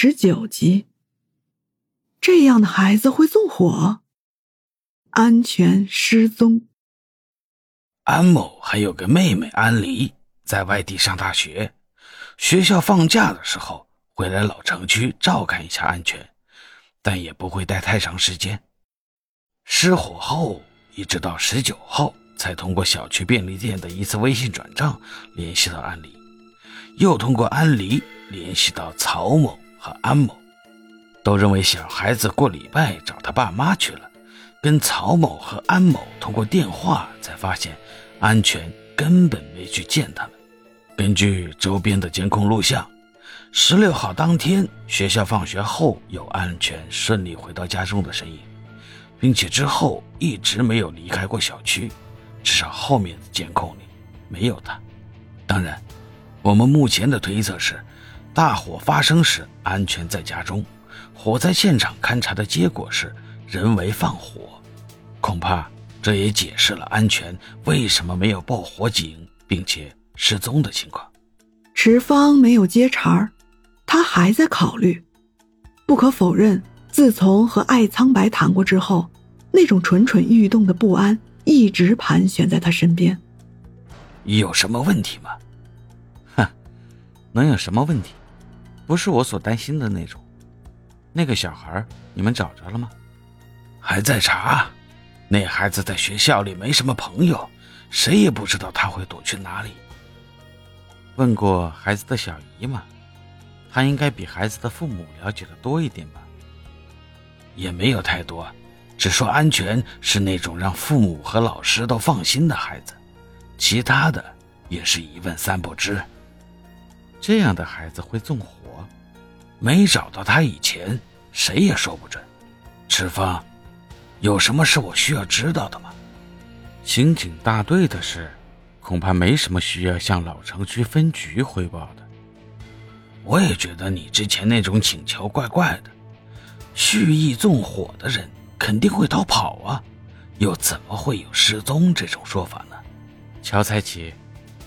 十九集，这样的孩子会纵火，安全失踪。安某还有个妹妹安离，在外地上大学，学校放假的时候会来老城区照看一下安全，但也不会待太长时间。失火后，一直到十九号。才通过小区便利店的一次微信转账联系到安离，又通过安离联系到曹某和安某，都认为小孩子过礼拜找他爸妈去了。跟曹某和安某通过电话才发现，安全根本没去见他们。根据周边的监控录像，十六号当天学校放学后有安全顺利回到家中的身影，并且之后一直没有离开过小区。至少后面的监控里没有他。当然，我们目前的推测是，大火发生时安全在家中，火灾现场勘查的结果是人为放火。恐怕这也解释了安全为什么没有报火警并且失踪的情况。池方没有接茬儿，他还在考虑。不可否认，自从和艾苍白谈过之后，那种蠢蠢欲动的不安。一直盘旋在他身边。有什么问题吗？哼，能有什么问题？不是我所担心的那种。那个小孩，你们找着了吗？还在查。那孩子在学校里没什么朋友，谁也不知道他会躲去哪里。问过孩子的小姨吗？他应该比孩子的父母了解的多一点吧？也没有太多。只说安全是那种让父母和老师都放心的孩子，其他的也是一问三不知。这样的孩子会纵火？没找到他以前，谁也说不准。赤峰，有什么是我需要知道的吗？刑警大队的事，恐怕没什么需要向老城区分局汇报的。我也觉得你之前那种请求怪怪的，蓄意纵火的人。肯定会逃跑啊，又怎么会有失踪这种说法呢？乔才奇，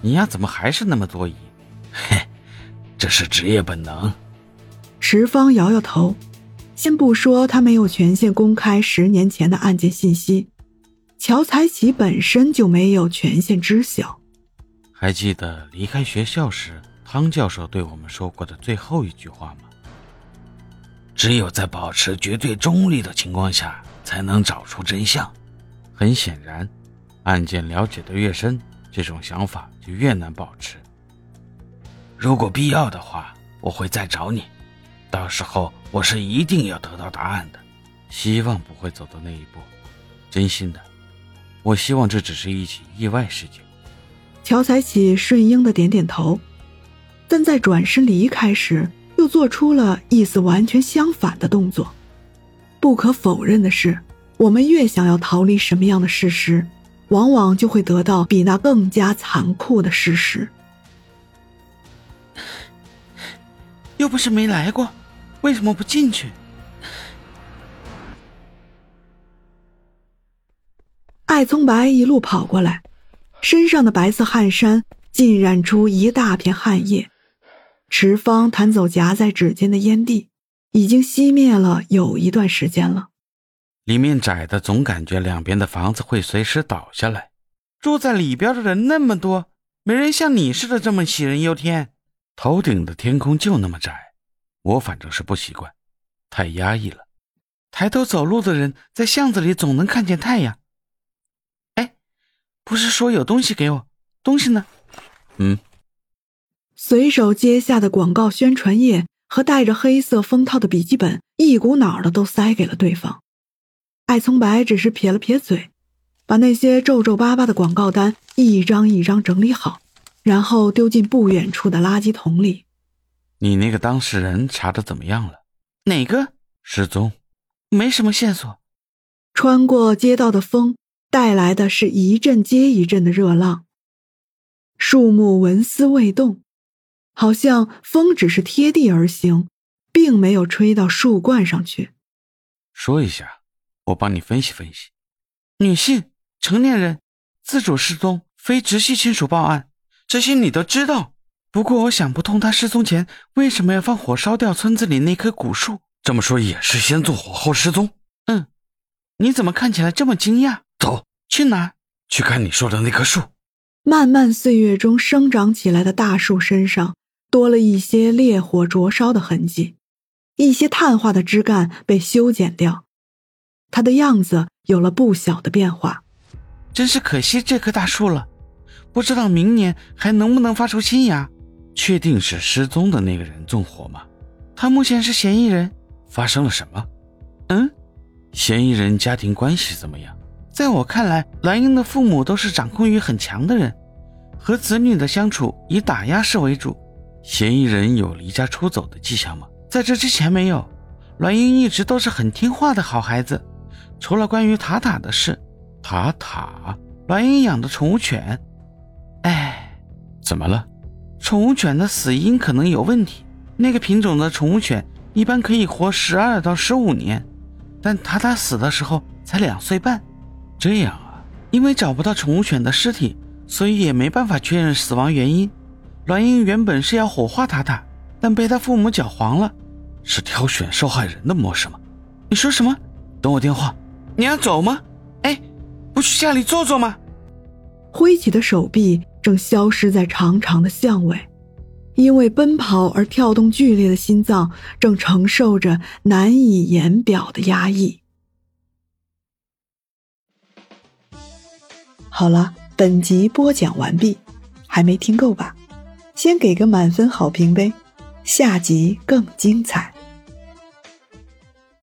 你呀怎么还是那么多疑？嘿，这是职业本能。石方摇摇头，先不说他没有权限公开十年前的案件信息，乔才奇本身就没有权限知晓。还记得离开学校时汤教授对我们说过的最后一句话吗？只有在保持绝对中立的情况下，才能找出真相。很显然，案件了解的越深，这种想法就越难保持。如果必要的话，我会再找你。到时候，我是一定要得到答案的。希望不会走到那一步，真心的。我希望这只是一起意外事件。乔才起顺应的点点头，但在转身离开时。又做出了意思完全相反的动作。不可否认的是，我们越想要逃离什么样的事实，往往就会得到比那更加残酷的事实。又不是没来过，为什么不进去？艾葱白一路跑过来，身上的白色汗衫浸染出一大片汗液。池方弹走夹在指尖的烟蒂，已经熄灭了有一段时间了。里面窄的，总感觉两边的房子会随时倒下来。住在里边的人那么多，没人像你似的这么杞人忧天。头顶的天空就那么窄，我反正是不习惯，太压抑了。抬头走路的人在巷子里总能看见太阳。哎，不是说有东西给我？东西呢？嗯。随手接下的广告宣传页和带着黑色封套的笔记本，一股脑的都塞给了对方。艾葱白只是撇了撇嘴，把那些皱皱巴巴的广告单一张一张整理好，然后丢进不远处的垃圾桶里。你那个当事人查的怎么样了？哪个失踪？没什么线索。穿过街道的风带来的是一阵接一阵的热浪，树木纹丝未动，好像风只是贴地而行，并没有吹到树冠上去。说一下，我帮你分析分析。女性、成年人、自主失踪、非直系亲属报案，这些你都知道。不过我想不通，他失踪前为什么要放火烧掉村子里那棵古树？这么说也是先纵火后失踪？嗯。你怎么看起来这么惊讶？走去哪？去看你说的那棵树。漫漫岁月中生长起来的大树身上多了一些烈火灼烧的痕迹，一些碳化的枝干被修剪掉，它的样子有了不小的变化。真是可惜这棵大树了，不知道明年还能不能发出新芽。确定是失踪的那个人纵火吗？他目前是嫌疑人。发生了什么？嗯。嫌疑人家庭关系怎么样？在我看来，蓝英的父母都是掌控欲很强的人，和子女的相处以打压式为主。嫌疑人有离家出走的迹象吗？在这之前没有。蓝英一直都是很听话的好孩子，除了关于塔塔的事。塔塔，蓝英养的宠物犬。哎，怎么了？宠物犬的死因可能有问题。那个品种的宠物犬一般可以活十二到十五年。但塔塔死的时候才两岁半，这样啊，因为找不到宠物犬的尸体，所以也没办法确认死亡原因。栾英原本是要火化塔塔，但被他父母搅黄了，是挑选受害人的模式吗？你说什么？等我电话。你要走吗？哎，不去家里坐坐吗？挥起的手臂正消失在长长的巷尾。因为奔跑而跳动剧烈的心脏，正承受着难以言表的压抑。好了，本集播讲完毕，还没听够吧？先给个满分好评呗，下集更精彩。